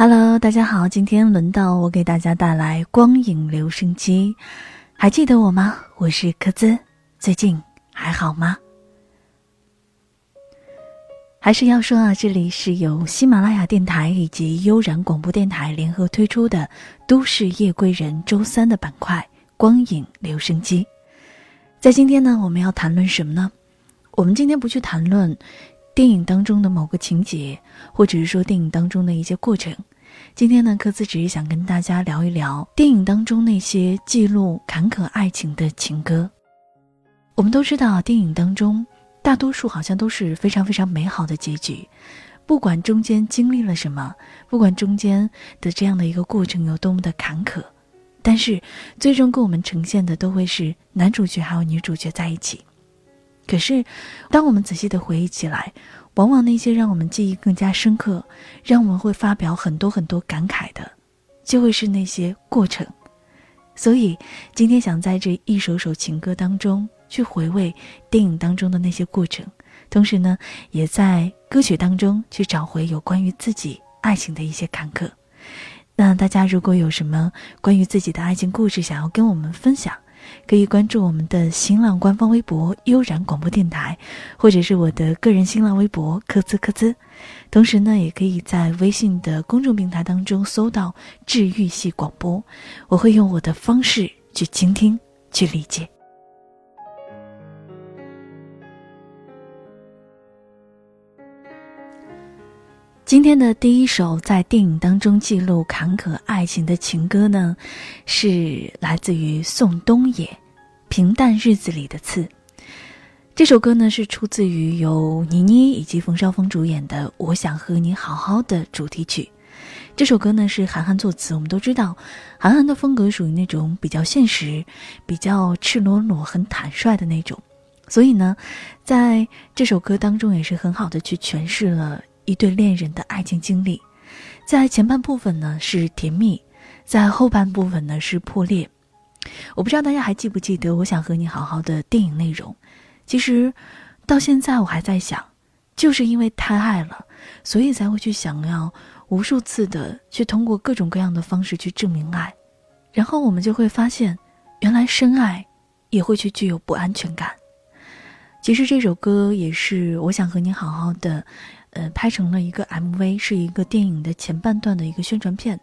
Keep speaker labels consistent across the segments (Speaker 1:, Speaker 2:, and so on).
Speaker 1: Hello，大家好，今天轮到我给大家带来光影留声机，还记得我吗？我是柯兹，最近还好吗？还是要说啊，这里是由喜马拉雅电台以及悠然广播电台联合推出的《都市夜归人》周三的板块——光影留声机。在今天呢，我们要谈论什么呢？我们今天不去谈论。电影当中的某个情节，或者是说电影当中的一些过程。今天呢，科兹只是想跟大家聊一聊电影当中那些记录坎坷爱情的情歌。我们都知道，电影当中大多数好像都是非常非常美好的结局，不管中间经历了什么，不管中间的这样的一个过程有多么的坎坷，但是最终给我们呈现的都会是男主角还有女主角在一起。可是，当我们仔细的回忆起来，往往那些让我们记忆更加深刻、让我们会发表很多很多感慨的，就会是那些过程。所以，今天想在这一首首情歌当中去回味电影当中的那些过程，同时呢，也在歌曲当中去找回有关于自己爱情的一些坎坷。那大家如果有什么关于自己的爱情故事想要跟我们分享，可以关注我们的新浪官方微博“悠然广播电台”，或者是我的个人新浪微博“科兹科兹”。同时呢，也可以在微信的公众平台当中搜到“治愈系广播”，我会用我的方式去倾听、去理解。今天的第一首在电影当中记录坎坷爱情的情歌呢，是来自于宋冬野，《平淡日子里的刺》。这首歌呢是出自于由倪妮以及冯绍峰主演的《我想和你好好的》主题曲。这首歌呢是韩寒作词。我们都知道，韩寒的风格属于那种比较现实、比较赤裸裸、很坦率的那种，所以呢，在这首歌当中也是很好的去诠释了。一对恋人的爱情经历，在前半部分呢是甜蜜，在后半部分呢是破裂。我不知道大家还记不记得《我想和你好好的》电影内容。其实，到现在我还在想，就是因为太爱了，所以才会去想要无数次的去通过各种各样的方式去证明爱，然后我们就会发现，原来深爱也会去具有不安全感。其实这首歌也是《我想和你好好的》。呃，拍成了一个 MV，是一个电影的前半段的一个宣传片。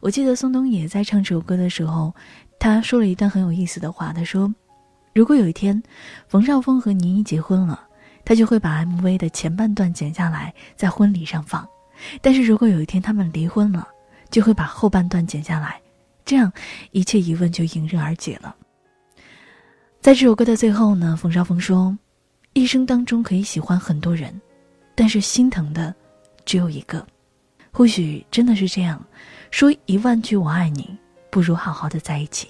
Speaker 1: 我记得宋冬野在唱这首歌的时候，他说了一段很有意思的话。他说：“如果有一天冯绍峰和倪妮结婚了，他就会把 MV 的前半段剪下来在婚礼上放；但是如果有一天他们离婚了，就会把后半段剪下来，这样一切疑问就迎刃而解了。”在这首歌的最后呢，冯绍峰说：“一生当中可以喜欢很多人。”但是心疼的，只有一个。或许真的是这样，说一万句我爱你，不如好好的在一起。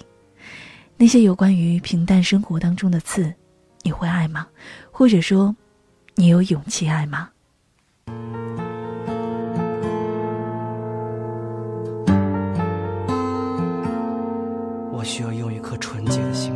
Speaker 1: 那些有关于平淡生活当中的刺，你会爱吗？或者说，你有勇气爱吗？
Speaker 2: 我需要用一颗纯洁的心。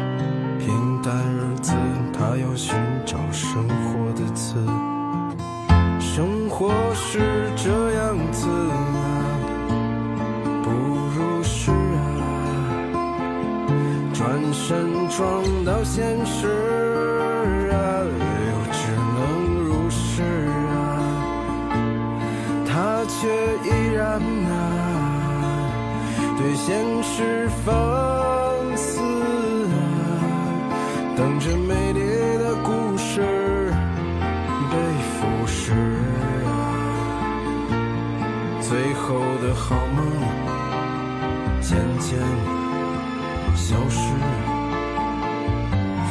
Speaker 3: 放肆啊，等着美丽的故事。被腐蚀。
Speaker 2: 最后的好梦渐渐消失。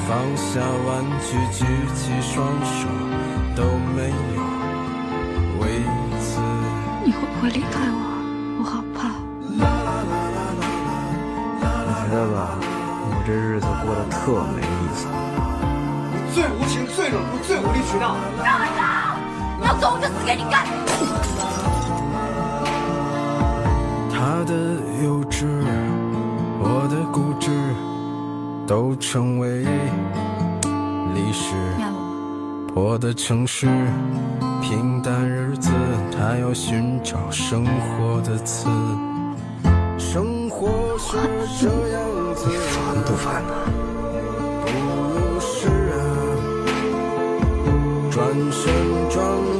Speaker 2: 放下玩具，举起双手，都没有为此。
Speaker 1: 你会不会离开？我
Speaker 3: 得吧，我这日子过得特没意思。
Speaker 4: 你最无情、最冷酷、最无理取闹。
Speaker 5: 让我走！你要走，我就死给你看。
Speaker 2: 他的幼稚，我的固执，都成为历史。我的城市，平淡日子，他要寻找生活的刺。生活是这样子，
Speaker 3: 你烦不烦呢？
Speaker 2: 不是啊，转身撞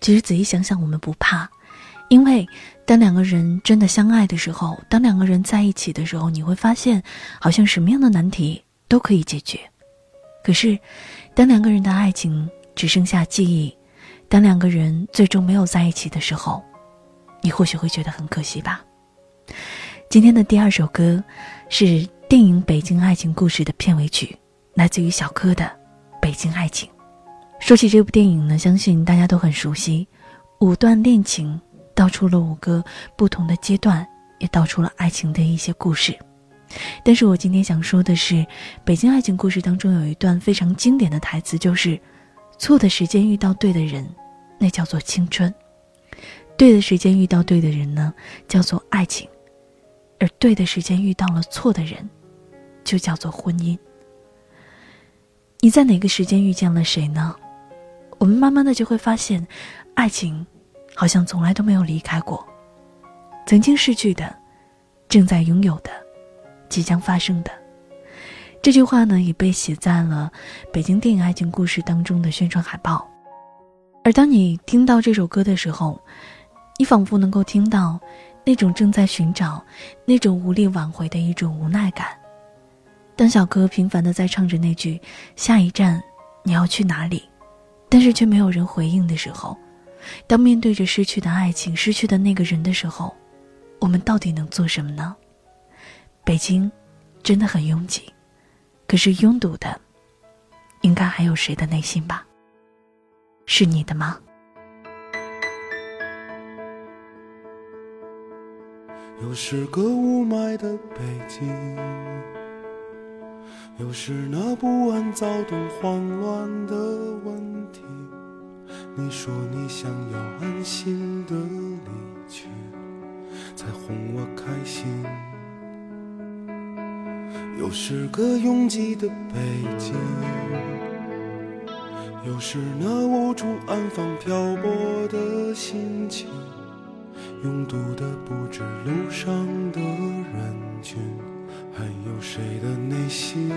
Speaker 1: 其实仔细想想，我们不怕，因为当两个人真的相爱的时候，当两个人在一起的时候，你会发现，好像什么样的难题都可以解决。可是，当两个人的爱情只剩下记忆，当两个人最终没有在一起的时候，你或许会觉得很可惜吧。今天的第二首歌是电影《北京爱情故事》的片尾曲，来自于小柯的《北京爱情》。说起这部电影呢，相信大家都很熟悉，五段恋情道出了五个不同的阶段，也道出了爱情的一些故事。但是我今天想说的是，《北京爱情故事》当中有一段非常经典的台词，就是“错的时间遇到对的人，那叫做青春；对的时间遇到对的人呢，叫做爱情；而对的时间遇到了错的人，就叫做婚姻。”你在哪个时间遇见了谁呢？我们慢慢的就会发现，爱情好像从来都没有离开过。曾经逝去的，正在拥有的，即将发生的。这句话呢，也被写在了北京电影爱情故事当中的宣传海报。而当你听到这首歌的时候，你仿佛能够听到那种正在寻找、那种无力挽回的一种无奈感。当小哥频繁的在唱着那句“下一站你要去哪里”，但是却没有人回应的时候，当面对着失去的爱情、失去的那个人的时候，我们到底能做什么呢？北京真的很拥挤，可是拥堵的，应该还有谁的内心吧？是你的吗？
Speaker 2: 又是个雾霾的北京。又是那不安、躁动、慌乱的问题。你说你想要安心的离去，才哄我开心。又是个拥挤的北京，又是那无处安放、漂泊的心情。拥堵的不止路上的人群。还有谁的内心？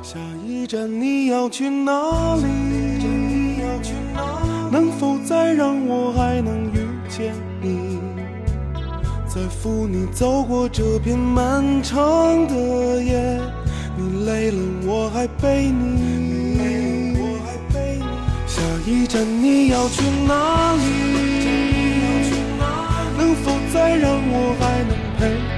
Speaker 2: 下一站你要去哪里？能否再让我还能遇见你？再扶你走过这片漫长的夜，你累了我还背你。下一站你要去哪里？能否再让我还能？陪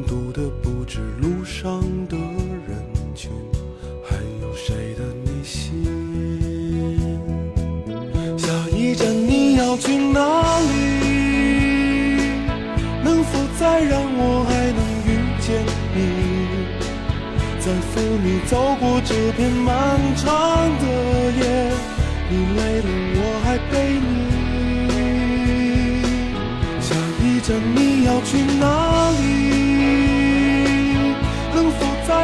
Speaker 3: 拥堵的不止路上的人群，还有谁的内心？下一站你要去哪里？能否再让我还能遇见你？在扶你走过这片漫长的夜，你累了我还陪你。下一站你要去哪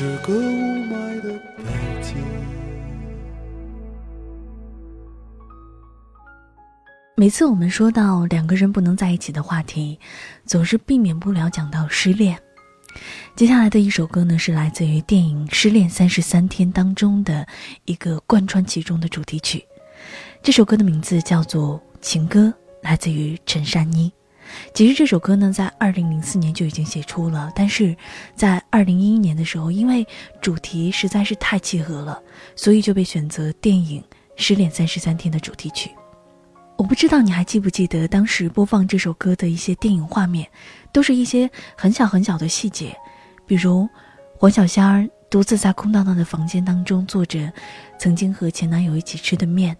Speaker 3: 是个雾霾的。
Speaker 1: 每次我们说到两个人不能在一起的话题，总是避免不了讲到失恋。接下来的一首歌呢，是来自于电影《失恋三十三天》当中的一个贯穿其中的主题曲。这首歌的名字叫做《情歌》，来自于陈珊妮。其实这首歌呢，在二零零四年就已经写出了，但是在二零一一年的时候，因为主题实在是太契合了，所以就被选择电影《失恋三十三天》的主题曲。我不知道你还记不记得当时播放这首歌的一些电影画面，都是一些很小很小的细节，比如黄小仙儿独自在空荡荡的房间当中做着曾经和前男友一起吃的面，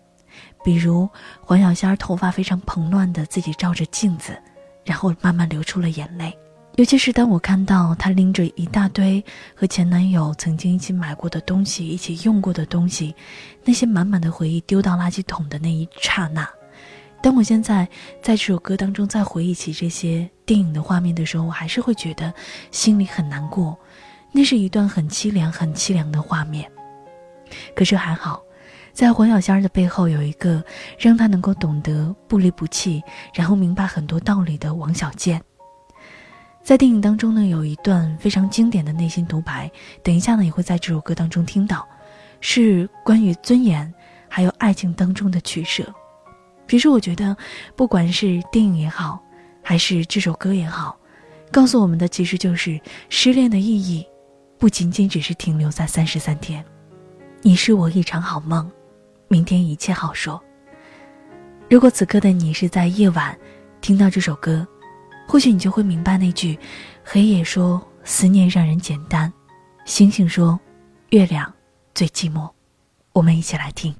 Speaker 1: 比如黄小仙儿头发非常蓬乱的自己照着镜子。然后慢慢流出了眼泪，尤其是当我看到她拎着一大堆和前男友曾经一起买过的东西、一起用过的东西，那些满满的回忆丢到垃圾桶的那一刹那，当我现在在这首歌当中再回忆起这些电影的画面的时候，我还是会觉得心里很难过。那是一段很凄凉、很凄凉的画面。可是还好。在黄小仙儿的背后有一个让他能够懂得不离不弃，然后明白很多道理的王小贱。在电影当中呢，有一段非常经典的内心独白，等一下呢也会在这首歌当中听到，是关于尊严还有爱情当中的取舍。其实我觉得，不管是电影也好，还是这首歌也好，告诉我们的其实就是失恋的意义，不仅仅只是停留在三十三天。你是我一场好梦。明天一切好说。如果此刻的你是在夜晚听到这首歌，或许你就会明白那句：“黑夜说思念让人简单，星星说月亮最寂寞。”我们一起来听。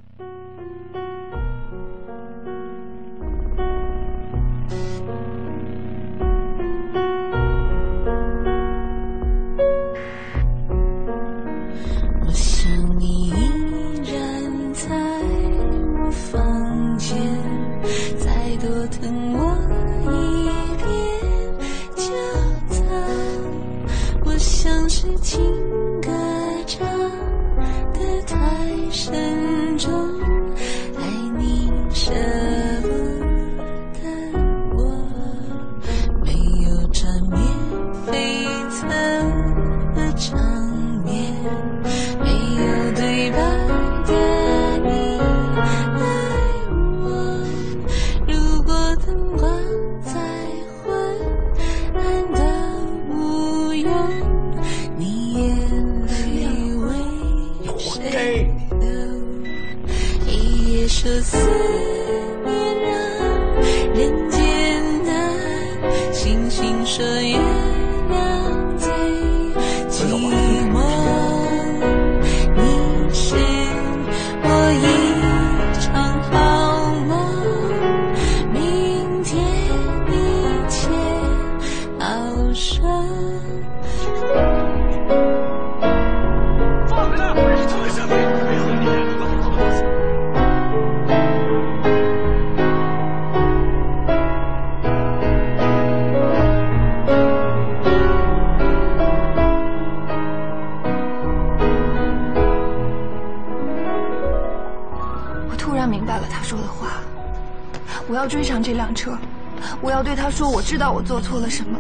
Speaker 6: 知道我做错了什么，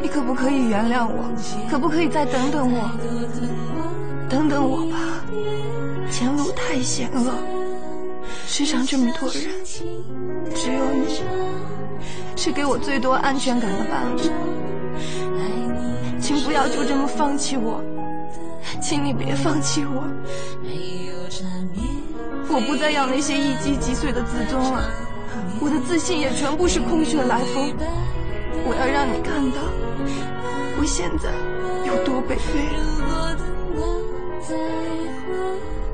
Speaker 6: 你可不可以原谅我？可不可以再等等我？等等我吧，前路太险恶，世上这么多人，只有你是给我最多安全感的伴侣，请不要就这么放弃我，请你别放弃我。我不再要那些一击即碎的自尊了，我的自信也全部是空穴来风。我要让你看到，我现在有多卑微。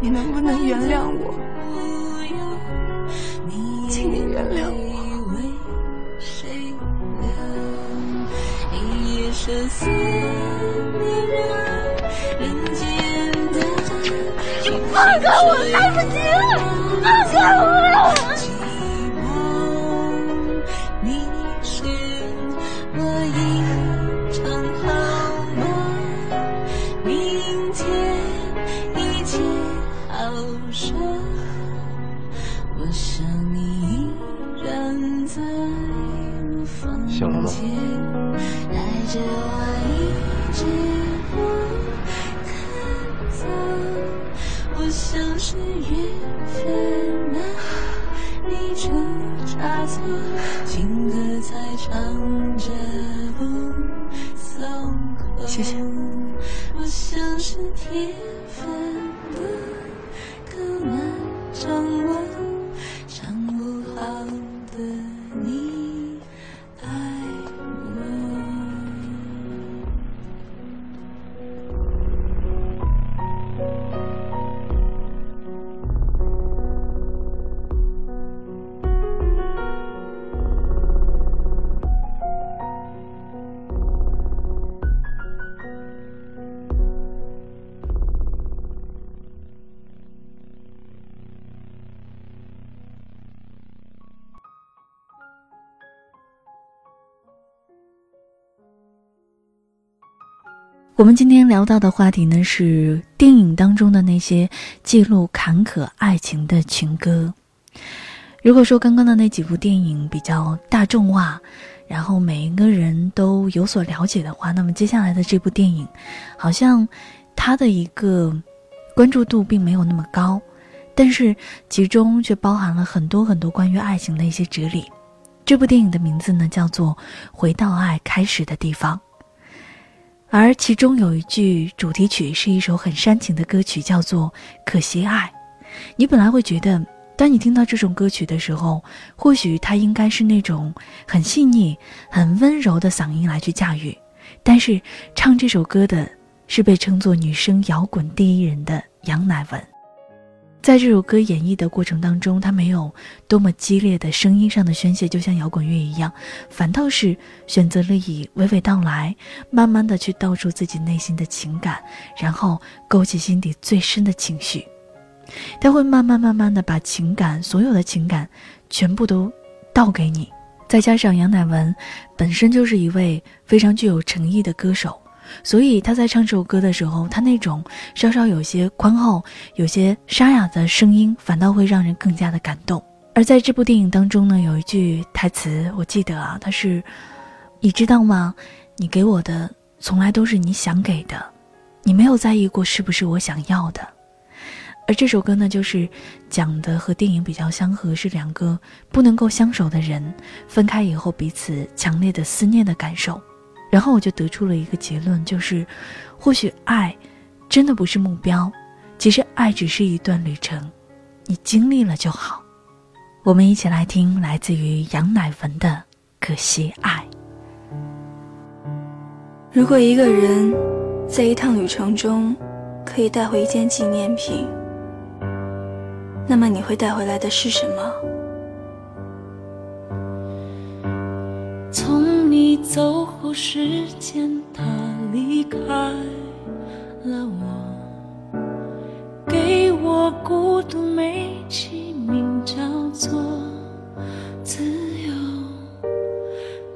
Speaker 6: 你能不能原谅我？请你原谅我。
Speaker 5: 放开我，来不及了！放开我！
Speaker 3: 醒了吗？
Speaker 7: 带着我一直往南走。我像是缘分，然后你出差错。我
Speaker 1: 们今天聊到的话题呢，是电影当中的那些记录坎坷爱情的情歌。如果说刚刚的那几部电影比较大众化，然后每一个人都有所了解的话，那么接下来的这部电影，好像它的一个关注度并没有那么高，但是其中却包含了很多很多关于爱情的一些哲理。这部电影的名字呢，叫做《回到爱开始的地方》。而其中有一句主题曲是一首很煽情的歌曲，叫做《可惜爱》。你本来会觉得，当你听到这种歌曲的时候，或许它应该是那种很细腻、很温柔的嗓音来去驾驭。但是唱这首歌的是被称作女生摇滚第一人的杨乃文。在这首歌演绎的过程当中，他没有多么激烈的声音上的宣泄，就像摇滚乐一样，反倒是选择了以娓娓道来，慢慢的去道出自己内心的情感，然后勾起心底最深的情绪。他会慢慢慢慢的把情感，所有的情感，全部都倒给你。再加上杨乃文本身就是一位非常具有诚意的歌手。所以他在唱这首歌的时候，他那种稍稍有些宽厚、有些沙哑的声音，反倒会让人更加的感动。而在这部电影当中呢，有一句台词，我记得啊，他是：“你知道吗？你给我的从来都是你想给的，你没有在意过是不是我想要的。”而这首歌呢，就是讲的和电影比较相合，是两个不能够相守的人分开以后彼此强烈的思念的感受。然后我就得出了一个结论，就是，或许爱，真的不是目标，其实爱只是一段旅程。你经历了就好。我们一起来听来自于杨乃文的《可惜爱》。
Speaker 6: 如果一个人在一趟旅程中可以带回一件纪念品，那么你会带回来的是什么？
Speaker 7: 走后，时间它离开了我，给我孤独美其名叫做自由，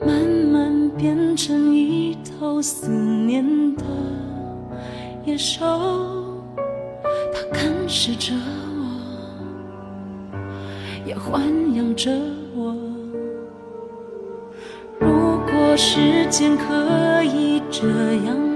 Speaker 7: 慢慢变成一头思念的野兽，它啃食着我，也豢养着我。时间可以这样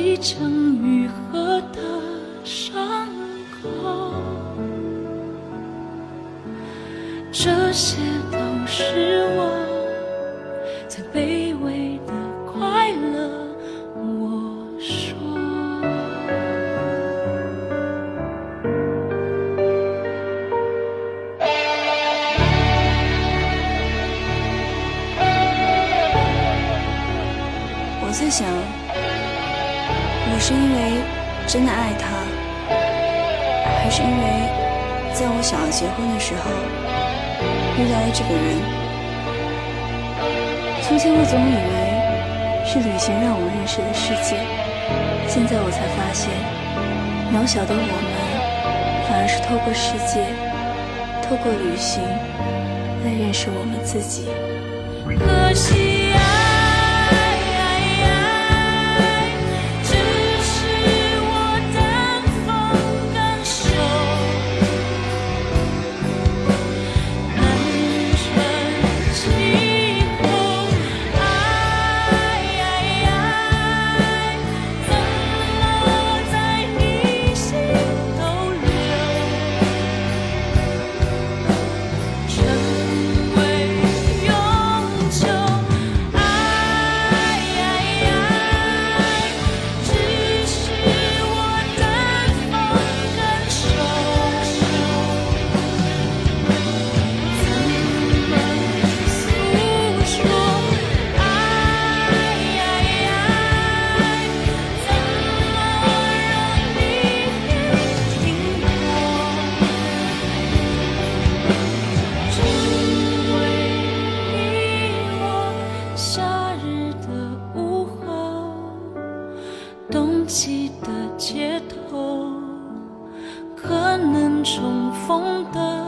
Speaker 7: 即将愈合的伤口，这些都是我
Speaker 6: 是因为真的爱他，还是因为在我想要结婚的时候遇到了这个人？从前我总以为是旅行让我认识了世界，现在我才发现，渺小的我们反而是透过世界，透过旅行来认识我们自己。
Speaker 7: 可惜冬季的街头，可能重逢的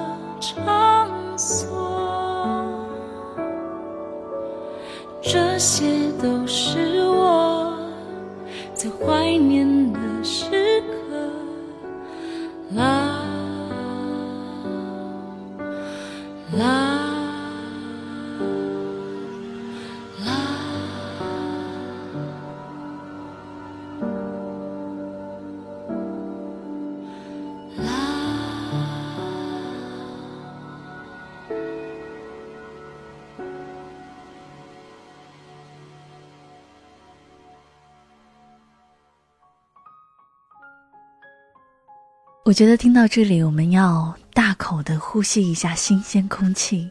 Speaker 7: 我
Speaker 1: 觉得听到这里，我们要大口的呼吸一下新鲜空气。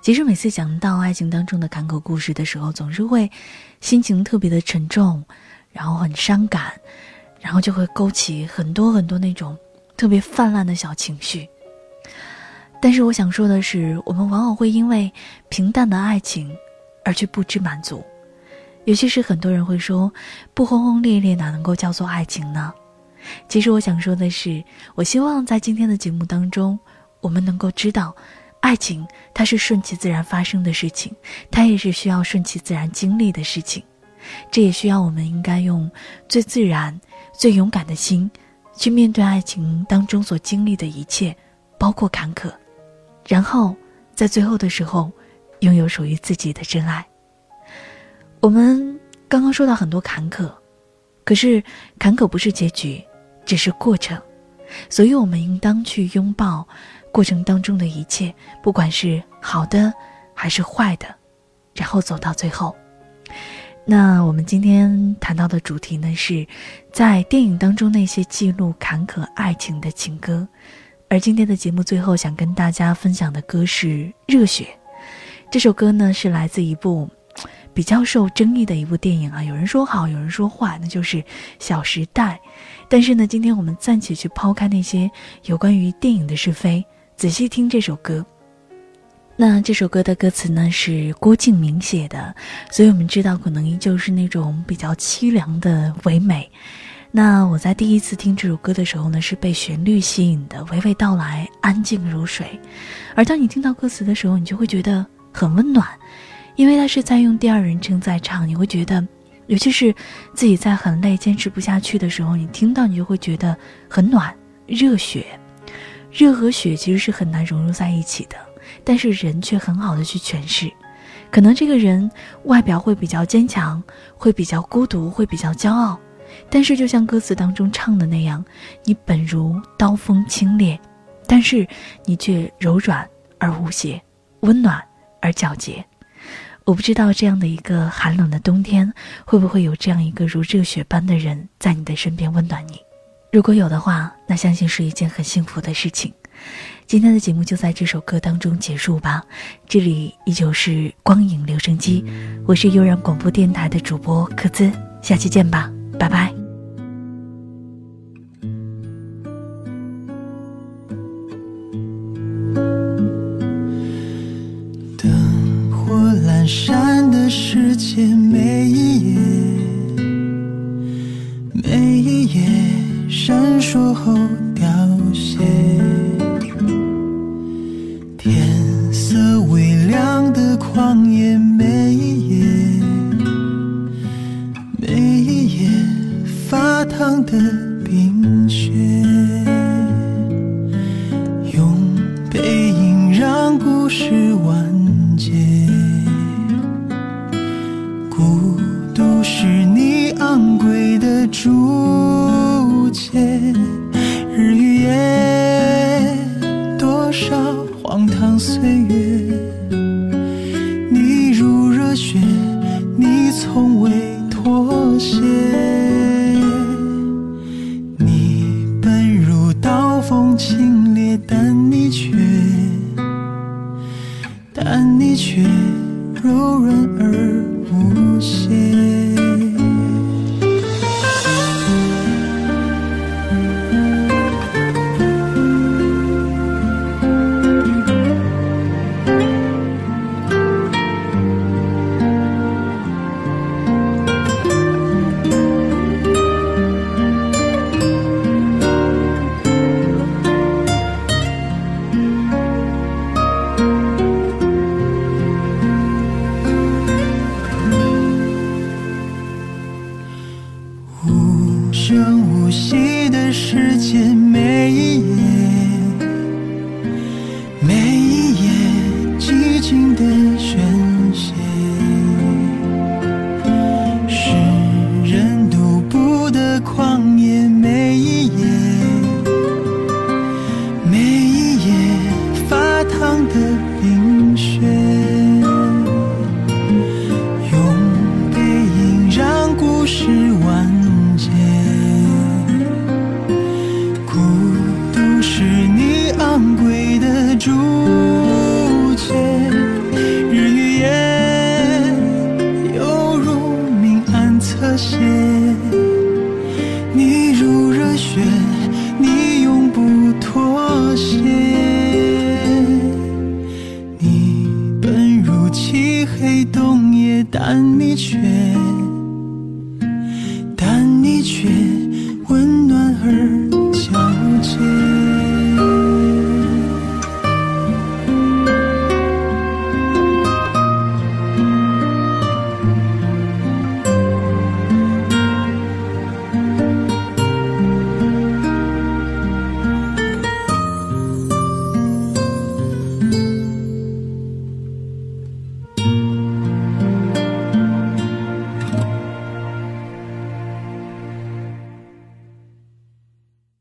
Speaker 1: 其实每次讲到爱情当中的坎坷故事的时候，总是会心情特别的沉重，然后很伤感，然后就会勾起很多很多那种特别泛滥的小情绪。但是我想说的是，我们往往会因为平淡的爱情而去不知满足，尤其是很多人会说，不轰轰烈烈哪能够叫做爱情呢？其实我想说的是，我希望在今天的节目当中，我们能够知道，爱情它是顺其自然发生的事情，它也是需要顺其自然经历的事情，这也需要我们应该用最自然、最勇敢的心，去面对爱情当中所经历的一切，包括坎坷。然后，在最后的时候，拥有属于自己的真爱。我们刚刚说到很多坎坷，可是坎坷不是结局，只是过程。所以，我们应当去拥抱过程当中的一切，不管是好的还是坏的，然后走到最后。那我们今天谈到的主题呢，是在电影当中那些记录坎坷爱情的情歌。而今天的节目最后，想跟大家分享的歌是《热血》。这首歌呢，是来自一部比较受争议的一部电影啊。有人说好，有人说坏，那就是《小时代》。但是呢，今天我们暂且去抛开那些有关于电影的是非，仔细听这首歌。那这首歌的歌词呢，是郭敬明写的，所以我们知道，可能依旧是那种比较凄凉的唯美。那我在第一次听这首歌的时候呢，是被旋律吸引的，娓娓道来，安静如水。而当你听到歌词的时候，你就会觉得很温暖，因为他是在用第二人称在唱，你会觉得，尤其是自己在很累、坚持不下去的时候，你听到你就会觉得很暖、热血。热和血其实是很难融入在一起的，但是人却很好的去诠释。可能这个人外表会比较坚强，会比较孤独，会比较骄傲。但是，就像歌词当中唱的那样，你本如刀锋清冽，但是你却柔软而无邪，温暖而皎洁。我不知道这样的一个寒冷的冬天，会不会有这样一个如热血般的人在你的身边温暖你？如果有的话，那相信是一件很幸福的事情。今天的节目就在这首歌当中结束吧。这里依旧是光影留声机，我是悠然广播电台的主播柯孜，下期见吧。拜拜。
Speaker 8: 天色微亮的旷野，每一夜，每一夜发。烫的住。